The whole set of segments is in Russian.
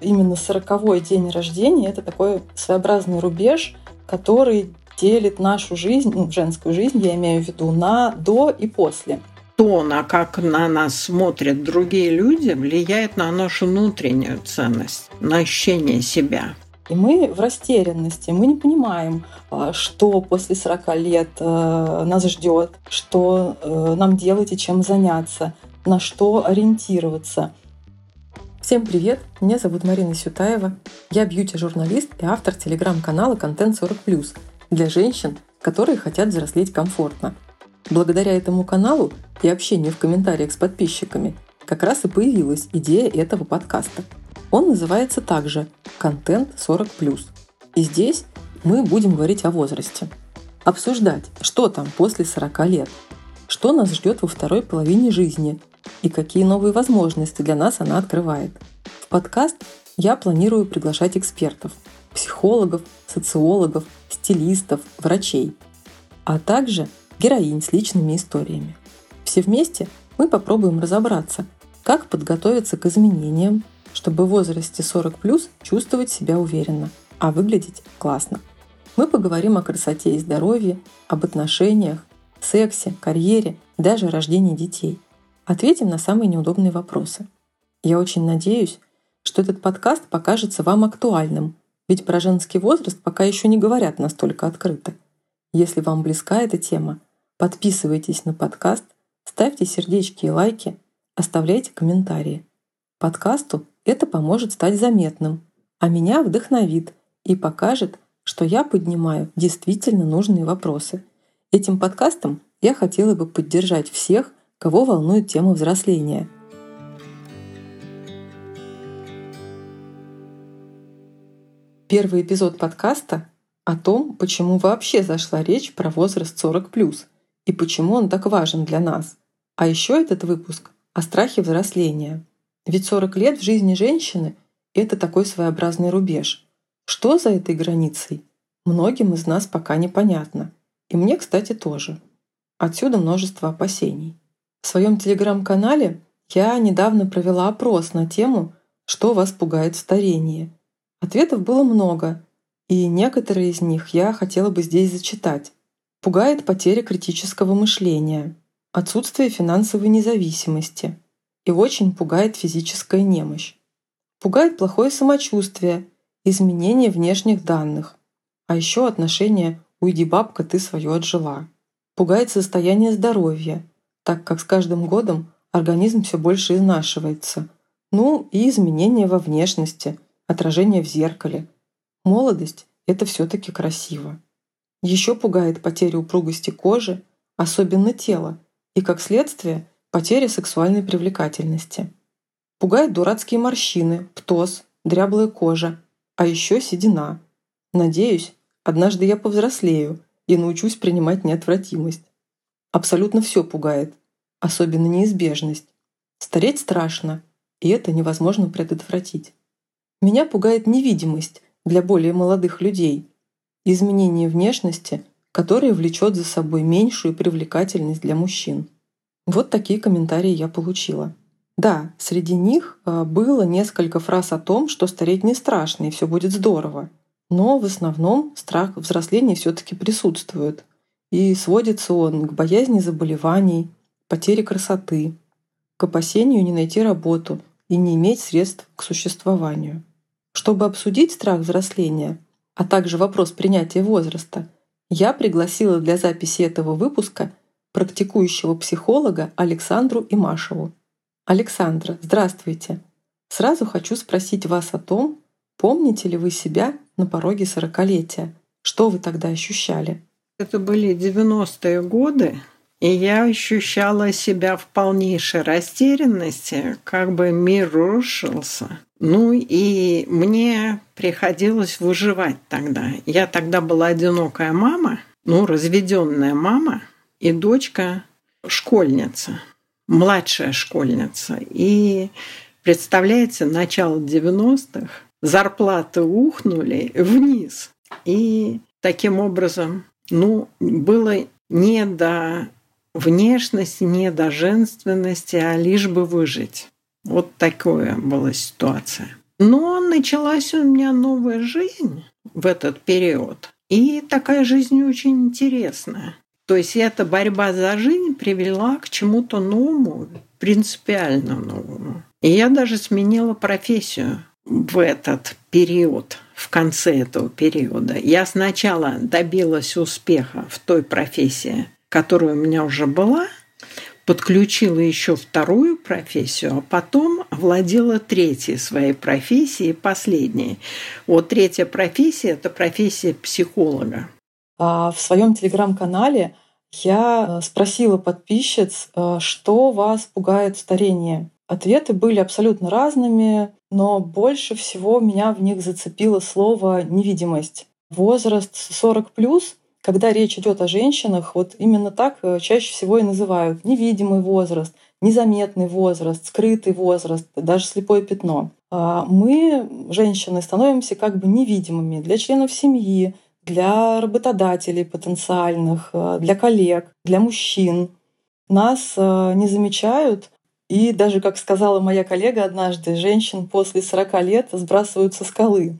Именно сороковой день рождения — это такой своеобразный рубеж, который делит нашу жизнь, ну, женскую жизнь, я имею в виду, на до и после. То, на как на нас смотрят другие люди, влияет на нашу внутреннюю ценность, на ощущение себя. И мы в растерянности, мы не понимаем, а, что после 40 лет э, нас ждет, что э, нам делать и чем заняться, на что ориентироваться. Всем привет! Меня зовут Марина Сютаева. Я бьюти-журналист и автор телеграм-канала «Контент 40+,» для женщин, которые хотят взрослеть комфортно. Благодаря этому каналу и общению в комментариях с подписчиками как раз и появилась идея этого подкаста – он называется также «Контент 40+.» И здесь мы будем говорить о возрасте. Обсуждать, что там после 40 лет, что нас ждет во второй половине жизни и какие новые возможности для нас она открывает. В подкаст я планирую приглашать экспертов, психологов, социологов, стилистов, врачей, а также героинь с личными историями. Все вместе мы попробуем разобраться, как подготовиться к изменениям, чтобы в возрасте 40 плюс чувствовать себя уверенно, а выглядеть классно. Мы поговорим о красоте и здоровье, об отношениях, сексе, карьере даже рождении детей. Ответим на самые неудобные вопросы. Я очень надеюсь, что этот подкаст покажется вам актуальным, ведь про женский возраст пока еще не говорят настолько открыто. Если вам близка эта тема, подписывайтесь на подкаст, ставьте сердечки и лайки, оставляйте комментарии. Подкасту это поможет стать заметным, а меня вдохновит и покажет, что я поднимаю действительно нужные вопросы. Этим подкастом я хотела бы поддержать всех, кого волнует тема взросления. Первый эпизод подкаста о том, почему вообще зашла речь про возраст 40+, и почему он так важен для нас. А еще этот выпуск о страхе взросления – ведь 40 лет в жизни женщины — это такой своеобразный рубеж. Что за этой границей? Многим из нас пока непонятно. И мне, кстати, тоже. Отсюда множество опасений. В своем телеграм-канале я недавно провела опрос на тему «Что вас пугает в старении?». Ответов было много, и некоторые из них я хотела бы здесь зачитать. Пугает потеря критического мышления, отсутствие финансовой независимости, и очень пугает физическая немощь. Пугает плохое самочувствие, изменение внешних данных, а еще отношение «уйди, бабка, ты свое отжила». Пугает состояние здоровья, так как с каждым годом организм все больше изнашивается. Ну и изменения во внешности, отражение в зеркале. Молодость – это все-таки красиво. Еще пугает потеря упругости кожи, особенно тела, и как следствие – потеря сексуальной привлекательности. Пугают дурацкие морщины, птоз, дряблая кожа, а еще седина. Надеюсь, однажды я повзрослею и научусь принимать неотвратимость. Абсолютно все пугает, особенно неизбежность. Стареть страшно, и это невозможно предотвратить. Меня пугает невидимость для более молодых людей, изменение внешности, которое влечет за собой меньшую привлекательность для мужчин. Вот такие комментарии я получила. Да, среди них а, было несколько фраз о том, что стареть не страшно и все будет здорово. Но в основном страх взросления все-таки присутствует. И сводится он к боязни заболеваний, потере красоты, к опасению не найти работу и не иметь средств к существованию. Чтобы обсудить страх взросления, а также вопрос принятия возраста, я пригласила для записи этого выпуска практикующего психолога Александру Имашеву. Александра, здравствуйте! Сразу хочу спросить вас о том, помните ли вы себя на пороге сорокалетия? Что вы тогда ощущали? Это были 90-е годы, и я ощущала себя в полнейшей растерянности, как бы мир рушился. Ну и мне приходилось выживать тогда. Я тогда была одинокая мама, ну, разведенная мама – и дочка школьница, младшая школьница. И представляете, начало 90-х, зарплаты ухнули вниз. И таким образом, ну, было не до внешности, не до женственности, а лишь бы выжить. Вот такая была ситуация. Но началась у меня новая жизнь в этот период. И такая жизнь очень интересная. То есть эта борьба за жизнь привела к чему-то новому, принципиально новому. И я даже сменила профессию в этот период, в конце этого периода. Я сначала добилась успеха в той профессии, которая у меня уже была, подключила еще вторую профессию, а потом владела третьей своей профессией, последней. Вот третья профессия – это профессия психолога. А в своем телеграм-канале я э, спросила подписчиц, э, что вас пугает старение. Ответы были абсолютно разными, но больше всего меня в них зацепило слово «невидимость». Возраст 40 плюс когда речь идет о женщинах, вот именно так э, чаще всего и называют невидимый возраст, незаметный возраст, скрытый возраст, даже слепое пятно. А мы, женщины, становимся как бы невидимыми для членов семьи, для работодателей потенциальных, э, для коллег, для мужчин. Нас э, не замечают, и даже, как сказала моя коллега однажды, женщин после 40 лет сбрасывают со скалы.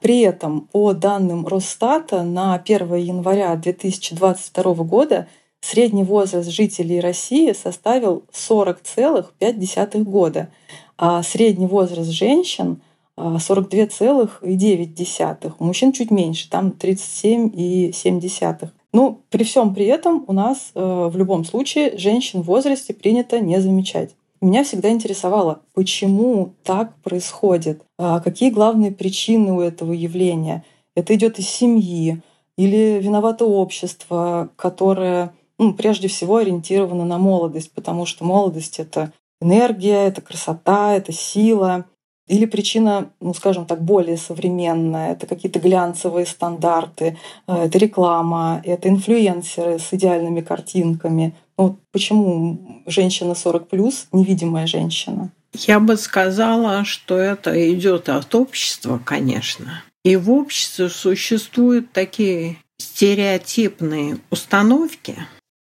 При этом, по данным Росстата, на 1 января 2022 года средний возраст жителей России составил 40,5 года, а средний возраст женщин 42,9. У мужчин чуть меньше, там 37,7. Ну, при всем при этом у нас э, в любом случае женщин в возрасте принято не замечать. Меня всегда интересовало, почему так происходит, а какие главные причины у этого явления. Это идет из семьи или виновато общество, которое ну, прежде всего ориентировано на молодость, потому что молодость — это энергия, это красота, это сила. Или причина, ну, скажем так, более современная. Это какие-то глянцевые стандарты, э, это реклама, это инфлюенсеры с идеальными картинками. Ну, почему женщина 40 плюс невидимая женщина? Я бы сказала, что это идет от общества, конечно. И в обществе существуют такие стереотипные установки,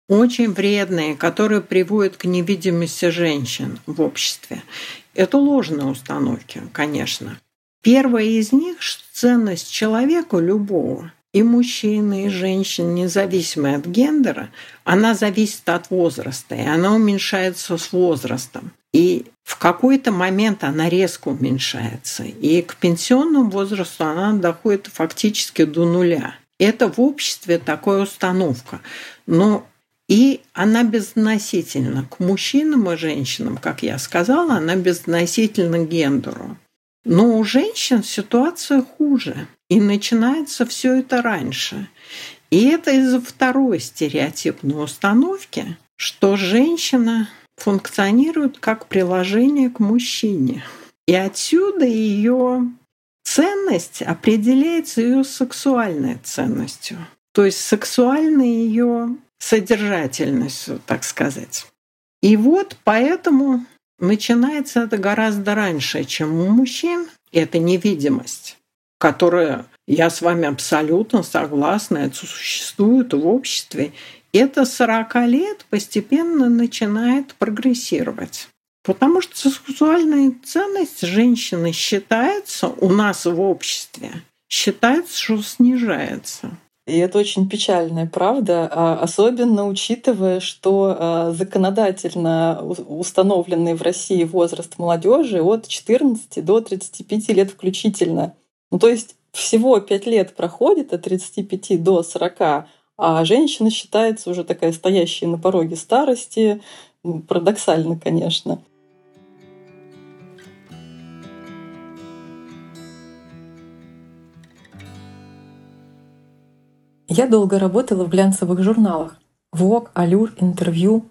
очень вредные, которые приводят к невидимости женщин в обществе. Это ложные установки, конечно. Первая из них – ценность человека любого, и мужчины, и женщин, независимо от гендера, она зависит от возраста, и она уменьшается с возрастом. И в какой-то момент она резко уменьшается. И к пенсионному возрасту она доходит фактически до нуля. Это в обществе такая установка. Но и она безносительна к мужчинам и женщинам, как я сказала, она безносительна к гендеру. Но у женщин ситуация хуже. И начинается все это раньше. И это из-за второй стереотипной установки, что женщина функционирует как приложение к мужчине. И отсюда ее ценность определяется ее сексуальной ценностью. То есть сексуальной ее содержательностью, так сказать. И вот поэтому начинается это гораздо раньше, чем у мужчин. Это невидимость, которая, я с вами абсолютно согласна, это существует в обществе. Это 40 лет постепенно начинает прогрессировать. Потому что сексуальная ценность женщины считается у нас в обществе, считается, что снижается. И это очень печальная правда, а особенно учитывая, что а, законодательно установленный в России возраст молодежи от 14 до 35 лет включительно. Ну, то есть всего 5 лет проходит от 35 до 40, а женщина считается уже такая стоящая на пороге старости. Парадоксально, конечно. Я долго работала в глянцевых журналах Vogue, Allure, Интервью.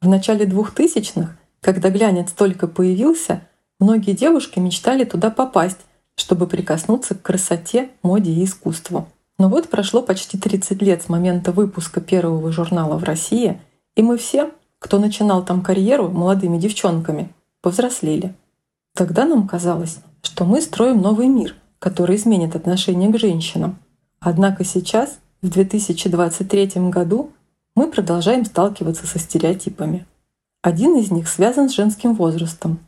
В начале 2000-х, когда глянец только появился, многие девушки мечтали туда попасть, чтобы прикоснуться к красоте, моде и искусству. Но вот прошло почти 30 лет с момента выпуска первого журнала в России, и мы все, кто начинал там карьеру молодыми девчонками, повзрослели. Тогда нам казалось, что мы строим новый мир, который изменит отношение к женщинам. Однако сейчас в 2023 году мы продолжаем сталкиваться со стереотипами. Один из них связан с женским возрастом.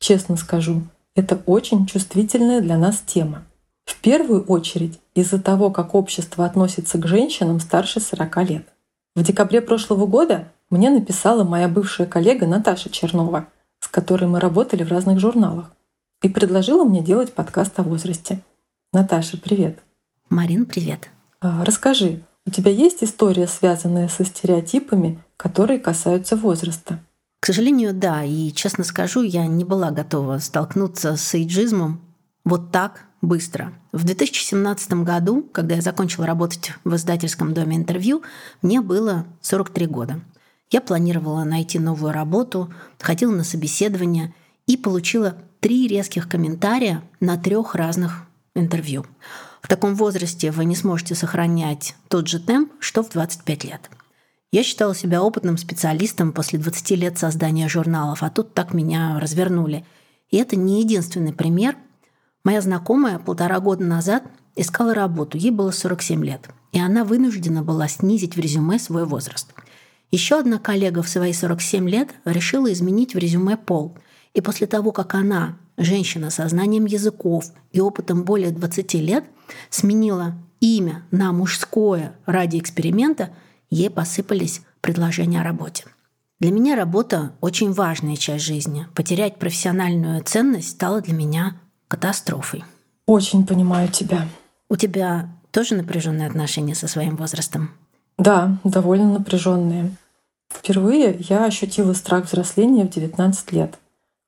Честно скажу, это очень чувствительная для нас тема. В первую очередь из-за того, как общество относится к женщинам старше 40 лет. В декабре прошлого года мне написала моя бывшая коллега Наташа Чернова, с которой мы работали в разных журналах, и предложила мне делать подкаст о возрасте. Наташа, привет. Марин, привет. А, расскажи, у тебя есть история, связанная со стереотипами, которые касаются возраста? К сожалению, да. И, честно скажу, я не была готова столкнуться с эйджизмом вот так быстро. В 2017 году, когда я закончила работать в издательском доме интервью, мне было 43 года. Я планировала найти новую работу, ходила на собеседование и получила три резких комментария на трех разных интервью. В таком возрасте вы не сможете сохранять тот же темп, что в 25 лет – я считала себя опытным специалистом после 20 лет создания журналов, а тут так меня развернули. И это не единственный пример. Моя знакомая полтора года назад искала работу, ей было 47 лет, и она вынуждена была снизить в резюме свой возраст. Еще одна коллега в свои 47 лет решила изменить в резюме пол. И после того, как она, женщина со знанием языков и опытом более 20 лет, сменила имя на мужское ради эксперимента – ей посыпались предложения о работе. Для меня работа – очень важная часть жизни. Потерять профессиональную ценность стало для меня катастрофой. Очень понимаю тебя. У тебя тоже напряженные отношения со своим возрастом? Да, довольно напряженные. Впервые я ощутила страх взросления в 19 лет.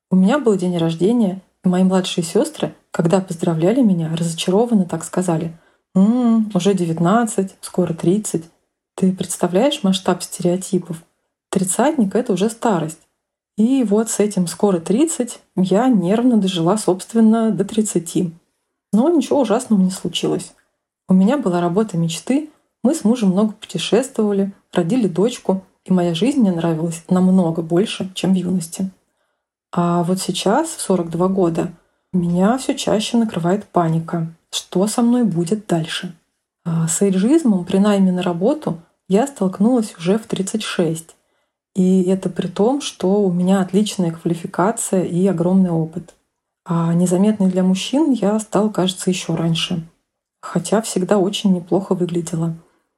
У меня был день рождения, и мои младшие сестры, когда поздравляли меня, разочарованно так сказали «М-м, уже 19, скоро 30. Ты представляешь масштаб стереотипов? Тридцатник — это уже старость. И вот с этим скоро 30 я нервно дожила, собственно, до 30. Но ничего ужасного не случилось. У меня была работа мечты, мы с мужем много путешествовали, родили дочку, и моя жизнь мне нравилась намного больше, чем в юности. А вот сейчас, в 42 года, меня все чаще накрывает паника. Что со мной будет дальше? А с эйджизмом при найме на работу я столкнулась уже в 36. И это при том, что у меня отличная квалификация и огромный опыт. А незаметной для мужчин я стал, кажется, еще раньше. Хотя всегда очень неплохо выглядела.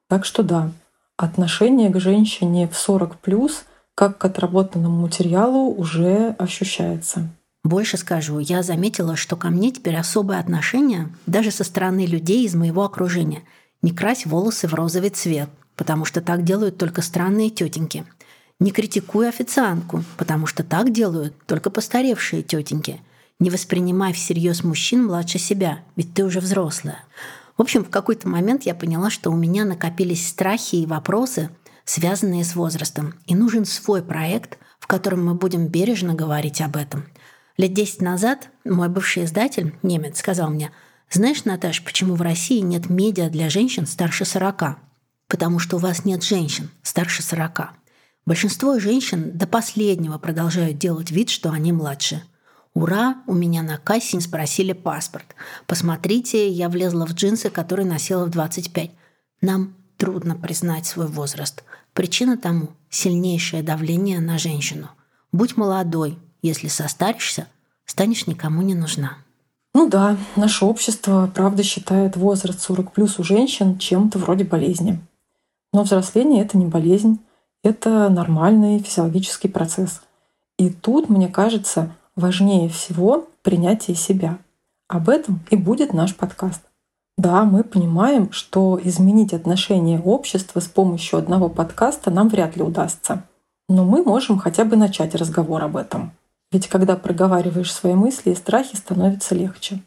Так что да, отношение к женщине в 40 плюс как к отработанному материалу уже ощущается. Больше скажу, я заметила, что ко мне теперь особое отношение даже со стороны людей из моего окружения. Не крась волосы в розовый цвет, потому что так делают только странные тетеньки. Не критикуй официантку, потому что так делают только постаревшие тетеньки. Не воспринимай всерьез мужчин младше себя, ведь ты уже взрослая. В общем, в какой-то момент я поняла, что у меня накопились страхи и вопросы, связанные с возрастом, и нужен свой проект, в котором мы будем бережно говорить об этом. Лет 10 назад мой бывший издатель, немец, сказал мне, «Знаешь, Наташ, почему в России нет медиа для женщин старше 40?» потому что у вас нет женщин старше 40. Большинство женщин до последнего продолжают делать вид, что они младше. Ура, у меня на кассе спросили паспорт. Посмотрите, я влезла в джинсы, которые носила в 25. Нам трудно признать свой возраст. Причина тому – сильнейшее давление на женщину. Будь молодой, если состаришься, станешь никому не нужна. Ну да, наше общество, правда, считает возраст 40 плюс у женщин чем-то вроде болезни. Но взросление — это не болезнь, это нормальный физиологический процесс. И тут, мне кажется, важнее всего принятие себя. Об этом и будет наш подкаст. Да, мы понимаем, что изменить отношение общества с помощью одного подкаста нам вряд ли удастся. Но мы можем хотя бы начать разговор об этом. Ведь когда проговариваешь свои мысли и страхи, становится легче.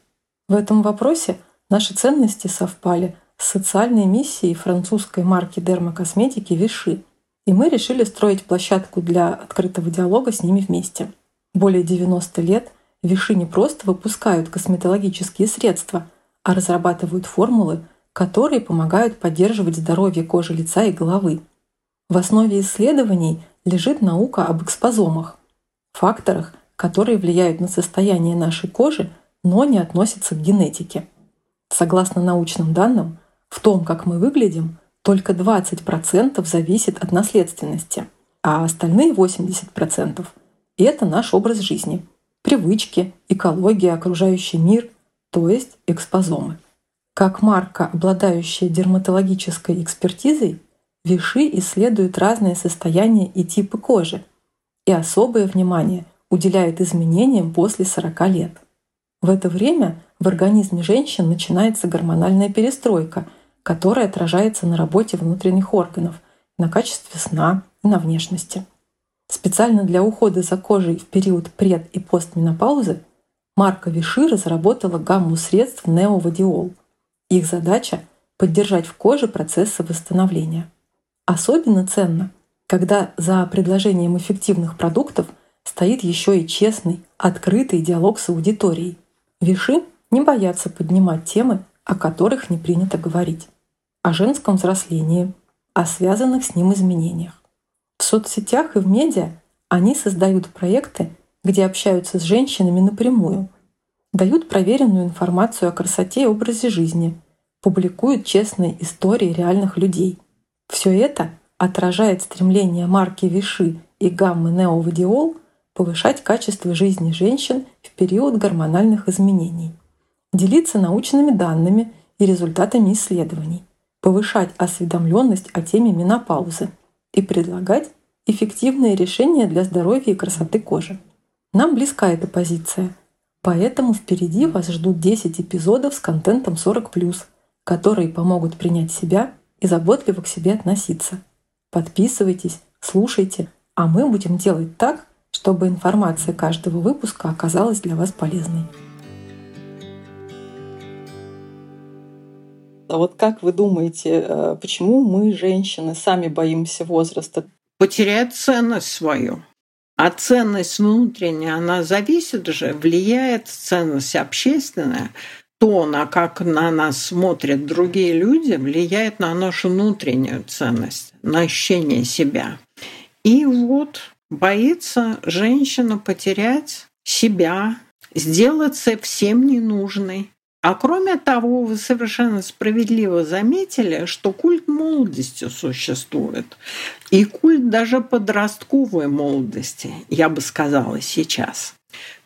В этом вопросе наши ценности совпали с социальной миссией французской марки дермокосметики Виши. И мы решили строить площадку для открытого диалога с ними вместе. Более 90 лет Виши не просто выпускают косметологические средства, а разрабатывают формулы, которые помогают поддерживать здоровье кожи лица и головы. В основе исследований лежит наука об экспозомах, факторах, которые влияют на состояние нашей кожи, но не относятся к генетике. Согласно научным данным, в том, как мы выглядим, только 20% зависит от наследственности, а остальные 80% — это наш образ жизни. привычки, экология, окружающий мир, то есть экспозомы. Как марка, обладающая дерматологической экспертизой, Виши исследуют разные состояния и типы кожи, и особое внимание уделяет изменениям после 40 лет. В это время в организме женщин начинается гормональная перестройка, которая отражается на работе внутренних органов, на качестве сна и на внешности. Специально для ухода за кожей в период пред- и постменопаузы Марка Виши разработала гамму средств неовадиол. Их задача — поддержать в коже процессы восстановления. Особенно ценно, когда за предложением эффективных продуктов стоит еще и честный, открытый диалог с аудиторией. Виши не боятся поднимать темы, о которых не принято говорить. О женском взрослении, о связанных с ним изменениях. В соцсетях и в медиа они создают проекты, где общаются с женщинами напрямую, дают проверенную информацию о красоте и образе жизни, публикуют честные истории реальных людей – все это отражает стремление марки Виши и гаммы Неовадиол повышать качество жизни женщин в период гормональных изменений, делиться научными данными и результатами исследований, повышать осведомленность о теме менопаузы и предлагать эффективные решения для здоровья и красоты кожи. Нам близка эта позиция, поэтому впереди вас ждут 10 эпизодов с контентом 40+, которые помогут принять себя и заботливо к себе относиться. Подписывайтесь, слушайте, а мы будем делать так, чтобы информация каждого выпуска оказалась для вас полезной. А вот как вы думаете, э, почему мы, женщины, сами боимся возраста? Потерять ценность свою. А ценность внутренняя, она зависит же, влияет ценность общественная то, на как на нас смотрят другие люди, влияет на нашу внутреннюю ценность, на ощущение себя. И вот боится женщина потерять себя, сделаться всем ненужной. А кроме того, вы совершенно справедливо заметили, что культ молодости существует. И культ даже подростковой молодости, я бы сказала сейчас.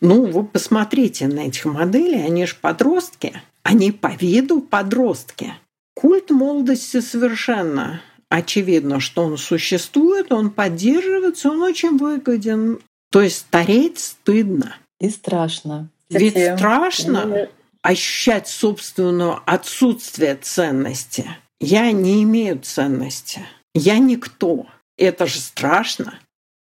Ну, вы посмотрите на этих моделей, они же подростки, они по виду подростки. Культ молодости совершенно очевидно, что он существует, он поддерживается, он очень выгоден. То есть стареть стыдно. И страшно. Ведь страшно ощущать собственное отсутствие ценности. Я не имею ценности. Я никто. Это же страшно.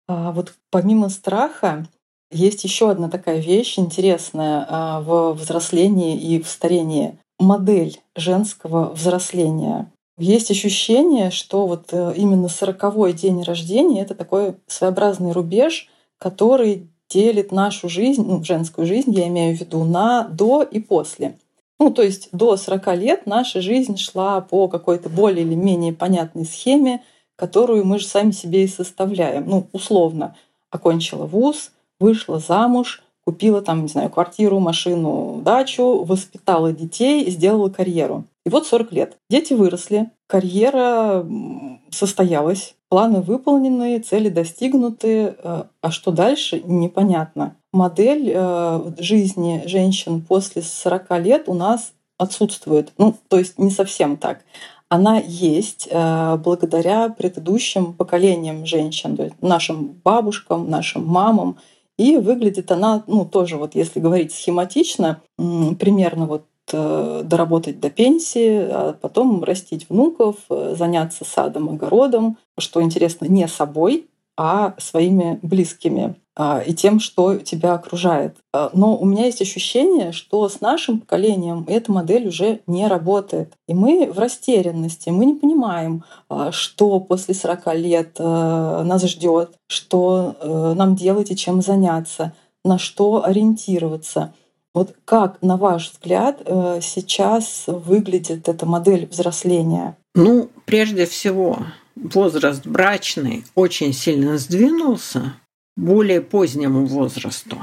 А вот помимо страха, есть еще одна такая вещь интересная а, в взрослении и в старении. Модель женского взросления. Есть ощущение, что вот э, именно сороковой день рождения — это такой своеобразный рубеж, который делит нашу жизнь, ну, женскую жизнь, я имею в виду, на до и после. Ну, то есть до 40 лет наша жизнь шла по какой-то более или менее понятной схеме, которую мы же сами себе и составляем. Ну, условно, окончила вуз, вышла замуж, купила там, не знаю, квартиру, машину, дачу, воспитала детей, сделала карьеру. И вот 40 лет. Дети выросли, карьера состоялась, планы выполнены, цели достигнуты, э, а что дальше, непонятно. Модель э, жизни женщин после 40 лет у нас отсутствует. Ну, то есть не совсем так она есть э, благодаря предыдущим поколениям женщин, то есть нашим бабушкам, нашим мамам. И выглядит она, ну, тоже вот если говорить схематично, примерно вот доработать до пенсии, а потом растить внуков, э, заняться садом, огородом, что интересно, не собой, а своими близкими. А, и тем, что тебя окружает. А, но у меня есть ощущение, что с нашим поколением эта модель уже не работает. И мы в растерянности, мы не понимаем, а, что после 40 лет нас ждет, что нам делать и чем заняться, на что ориентироваться. Вот как, на ваш взгляд, сейчас выглядит эта модель взросления? Ну, прежде всего, возраст брачный очень сильно сдвинулся более позднему возрасту.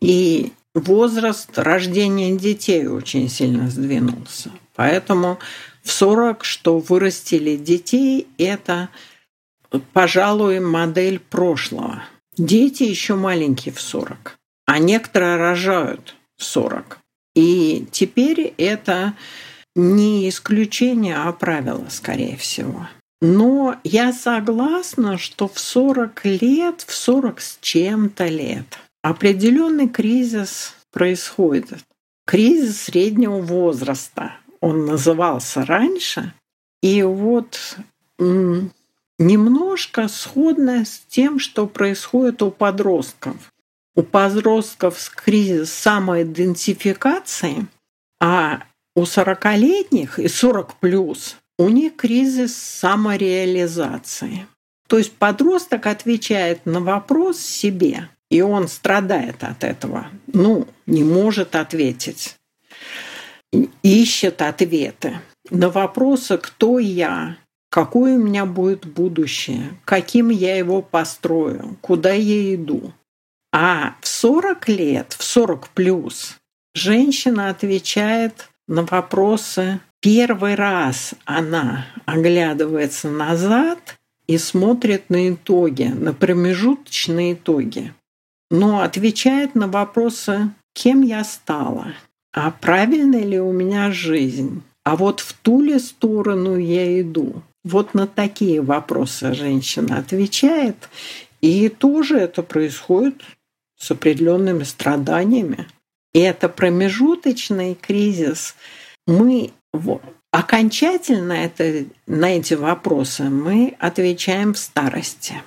И возраст рождения детей очень сильно сдвинулся. Поэтому в 40, что вырастили детей, это, пожалуй, модель прошлого. Дети еще маленькие в 40. а некоторые рожают в 40. И теперь это не исключение, а правило, скорее всего. Но я согласна, что в 40 лет, в 40 с чем-то лет определенный кризис происходит. Кризис среднего возраста. Он назывался раньше. И вот немножко сходно с тем, что происходит у подростков. У подростков кризис самоидентификации, а у 40-летних и 40 плюс у них кризис самореализации. То есть подросток отвечает на вопрос себе, и он страдает от этого. Ну, не может ответить. Ищет ответы на вопросы, кто я, какое у меня будет будущее, каким я его построю, куда я иду. А в 40 лет, в 40 плюс, женщина отвечает на вопросы. Первый раз она оглядывается назад и смотрит на итоги, на промежуточные итоги. Но отвечает на вопросы, кем я стала, а правильная ли у меня жизнь, а вот в ту ли сторону я иду. Вот на такие вопросы женщина отвечает, и тоже это происходит с определенными страданиями. И это промежуточный кризис. Мы окончательно это, на эти вопросы мы отвечаем в старости.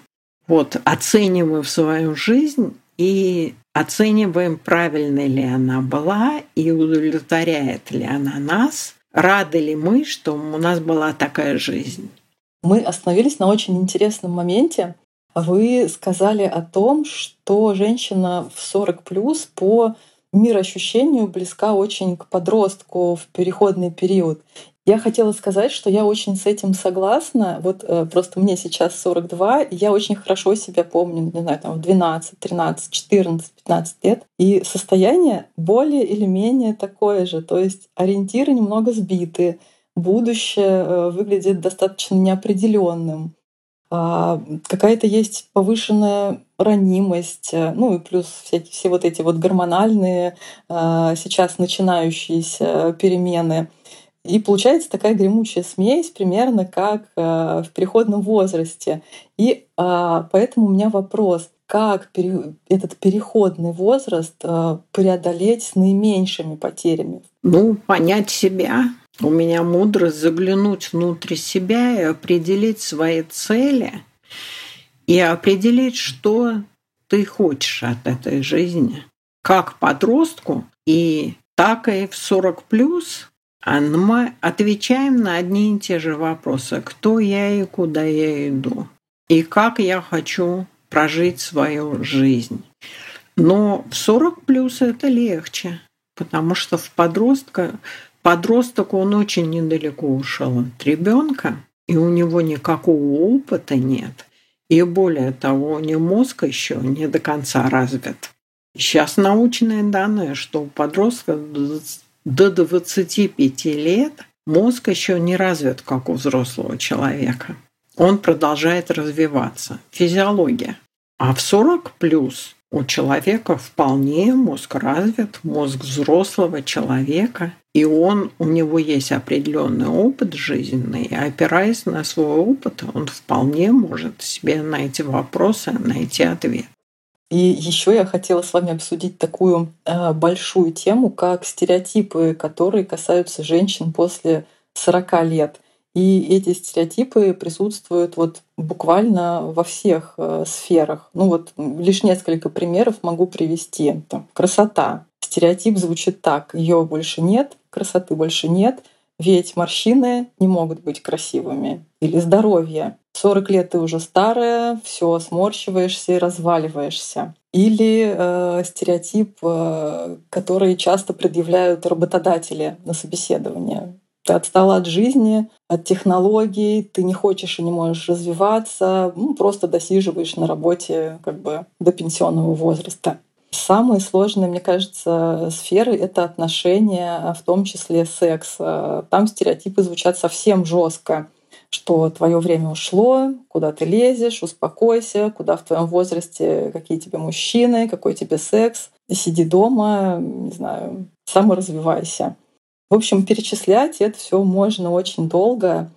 Вот оцениваем свою жизнь и оцениваем, правильной ли она была и удовлетворяет ли она нас, рады ли мы, что у нас была такая жизнь. Мы остановились на очень интересном моменте. Вы сказали о том, что женщина в 40 плюс по мироощущению близка очень к подростку в переходный период. Я хотела сказать, что я очень с этим согласна. Вот э, просто мне сейчас 42, и я очень хорошо себя помню, не знаю, там в 12, 13, 14, 15 лет. И состояние более или менее такое же. То есть ориентиры немного сбиты, будущее э, выглядит достаточно неопределенным. А, какая-то есть повышенная ранимость, э, ну и плюс всякие все вот эти вот гормональные а, сейчас начинающиеся перемены. И получается такая гремучая смесь, примерно как э, в переходном возрасте. И а, поэтому у меня вопрос, как этот переходный возраст э, преодолеть с наименьшими потерями? Ну, понять себя, у меня мудрость заглянуть внутрь себя и определить свои цели, и определить, что ты хочешь от этой жизни. Как подростку, и так и в 40 плюс а мы отвечаем на одни и те же вопросы. Кто я и куда я иду? И как я хочу прожить свою жизнь? Но в 40 плюс это легче, потому что в подростка Подросток, он очень недалеко ушел от ребенка, и у него никакого опыта нет. И более того, у него мозг еще не до конца развит. Сейчас научные данные, что у подростка до 25 лет мозг еще не развит, как у взрослого человека. Он продолжает развиваться. Физиология. А в 40 плюс у человека вполне мозг развит, мозг взрослого человека, и он, у него есть определенный опыт жизненный, и опираясь на свой опыт, он вполне может себе на эти вопросы найти ответ. И еще я хотела с вами обсудить такую э, большую тему, как стереотипы, которые касаются женщин после 40 лет. И эти стереотипы присутствуют вот буквально во всех э, сферах. Ну вот лишь несколько примеров могу привести. Там, красота. Стереотип звучит так. Ее больше нет, красоты больше нет, ведь морщины не могут быть красивыми. Или здоровье. 40 лет ты уже старая, все сморщиваешься и разваливаешься. Или э, стереотип, э, который часто предъявляют работодатели на собеседование. Ты отстала от жизни, от технологий, ты не хочешь и не можешь развиваться, ну, просто досиживаешь на работе как бы до пенсионного возраста. Самые сложные, мне кажется, сферы — это отношения, в том числе секс. Там стереотипы звучат совсем жестко что твое время ушло, куда ты лезешь, успокойся, куда в твоем возрасте, какие тебе мужчины, какой тебе секс. сиди дома, не знаю, саморазвивайся. В общем, перечислять это все можно очень долго.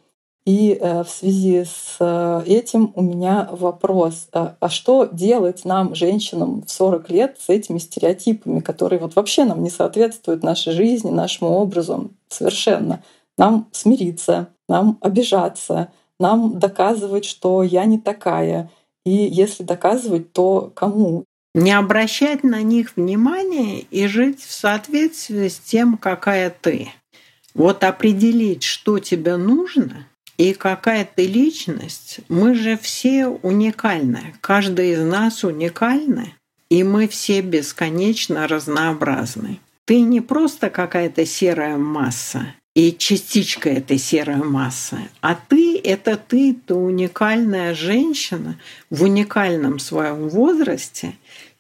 И э, в связи с э, этим у меня вопрос. А, а что делать нам, женщинам в 40 лет, с этими стереотипами, которые вот вообще нам не соответствуют нашей жизни, нашему образу совершенно? Нам смириться, нам обижаться, нам доказывать, что я не такая. И если доказывать, то кому? Не обращать на них внимания и жить в соответствии с тем, какая ты. Вот определить, что тебе нужно и какая ты личность. Мы же все уникальны. Каждый из нас уникальны. И мы все бесконечно разнообразны. Ты не просто какая-то серая масса и частичка этой серой массы, а ты — это ты, ты уникальная женщина в уникальном своем возрасте,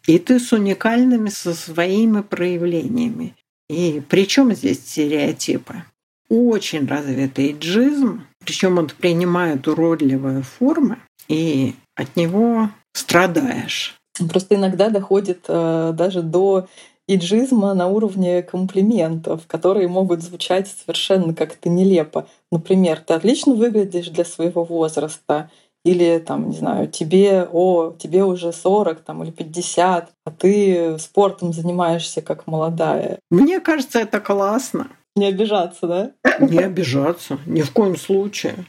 и ты с уникальными со своими проявлениями. И причем здесь стереотипы? Очень развитый иджизм, причем он принимает уродливые формы, и от него страдаешь. Просто иногда доходит э, даже до иджизма на уровне комплиментов, которые могут звучать совершенно как-то нелепо. Например, ты отлично выглядишь для своего возраста, или там, не знаю, тебе, о, тебе уже 40 там, или 50, а ты спортом занимаешься как молодая. Мне кажется, это классно. Не обижаться, да? Не обижаться, ни в коем случае.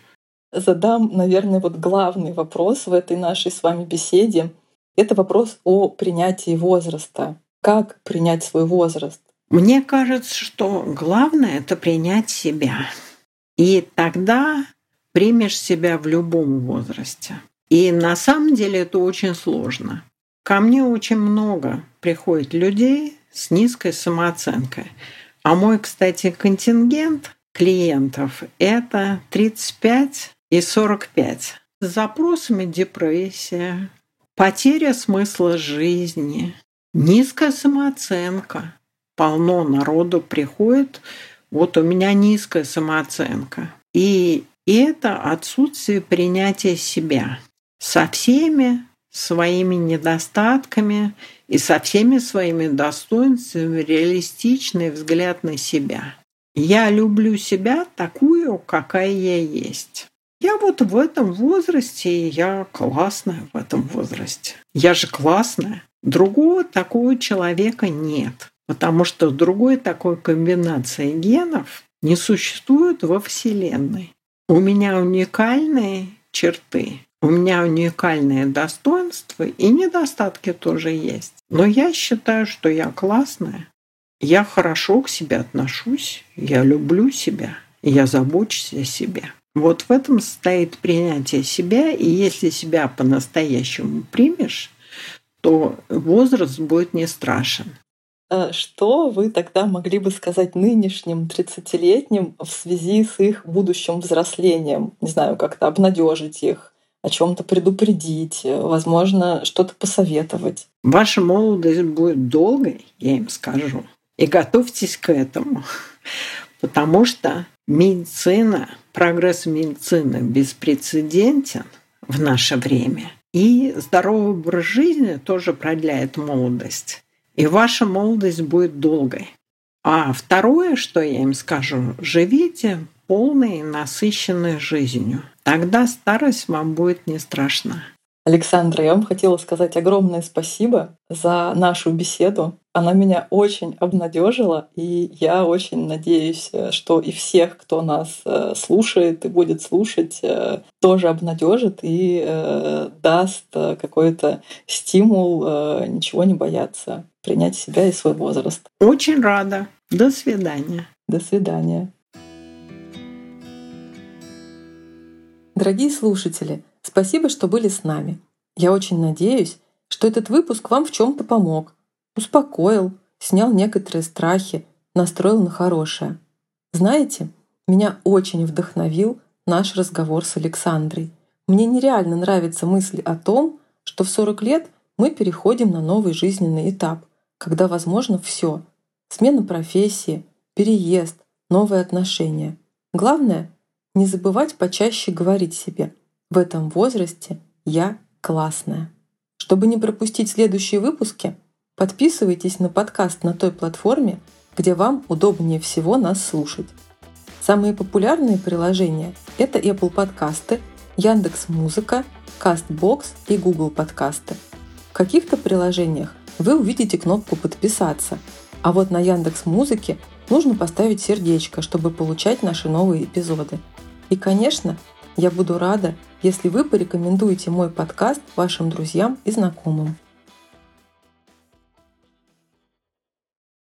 Задам, наверное, вот главный вопрос в этой нашей с вами беседе. Это вопрос о принятии возраста. Как принять свой возраст? Мне кажется, что главное — это принять себя. И тогда примешь себя в любом возрасте. И на самом деле это очень сложно. Ко мне очень много приходит людей с низкой самооценкой. А мой, кстати, контингент клиентов – это 35 и 45. С запросами депрессия, потеря смысла жизни, низкая самооценка. Полно народу приходит, вот у меня низкая самооценка. И это отсутствие принятия себя со всеми своими недостатками и со всеми своими достоинствами реалистичный взгляд на себя. Я люблю себя такую, какая я есть. Я вот в этом возрасте, я классная в этом возрасте. Я же классная. Другого такого человека нет. Потому что другой такой комбинации генов не существует во Вселенной. У меня уникальные черты, у меня уникальные достоинства и недостатки тоже есть. Но я считаю, что я классная. Я хорошо к себе отношусь, я люблю себя, я забочусь о себе. Вот в этом состоит принятие себя, и если себя по-настоящему примешь, то возраст будет не страшен. Э, что вы тогда могли бы сказать нынешним 30-летним в связи с их будущим взрослением? Не знаю, как-то обнадежить их, о чем-то предупредить, э, возможно, что-то посоветовать. Ваша молодость будет долгой, я им скажу. И готовьтесь к этому. Потому что медицина, прогресс медицины беспрецедентен в наше время. И здоровый образ жизни тоже продляет молодость и ваша молодость будет долгой. А второе, что я им скажу, живите полной и насыщенной жизнью. Тогда старость вам будет не страшна. Александра, я вам хотела сказать огромное спасибо за нашу беседу. Она меня очень обнадежила, и я очень надеюсь, что и всех, кто нас э, слушает и будет слушать, э, тоже обнадежит и э, даст какой-то стимул ничего не бояться, принять себя и свой возраст. Очень рада. До свидания. До свидания. Дорогие слушатели, Спасибо, что были с нами. Я очень надеюсь, что этот выпуск вам в чем-то помог, успокоил, снял некоторые страхи, настроил на хорошее. Знаете, меня очень вдохновил наш разговор с Александрой. Мне нереально нравится мысль о том, что в 40 лет мы переходим на новый жизненный этап, когда возможно все: смена профессии, переезд, новые отношения. Главное — не забывать почаще говорить себе — в этом возрасте я классная. Чтобы не пропустить следующие выпуски, Подписывайтесь на подкаст на той платформе, где вам удобнее всего нас слушать. Самые популярные приложения – это Apple подкасты, Яндекс Музыка, Castbox и Google подкасты. В каких-то приложениях вы увидите кнопку «Подписаться», а вот на Яндекс Музыке нужно поставить сердечко, чтобы получать наши новые эпизоды. И, конечно, я буду рада, если вы порекомендуете мой подкаст вашим друзьям и знакомым.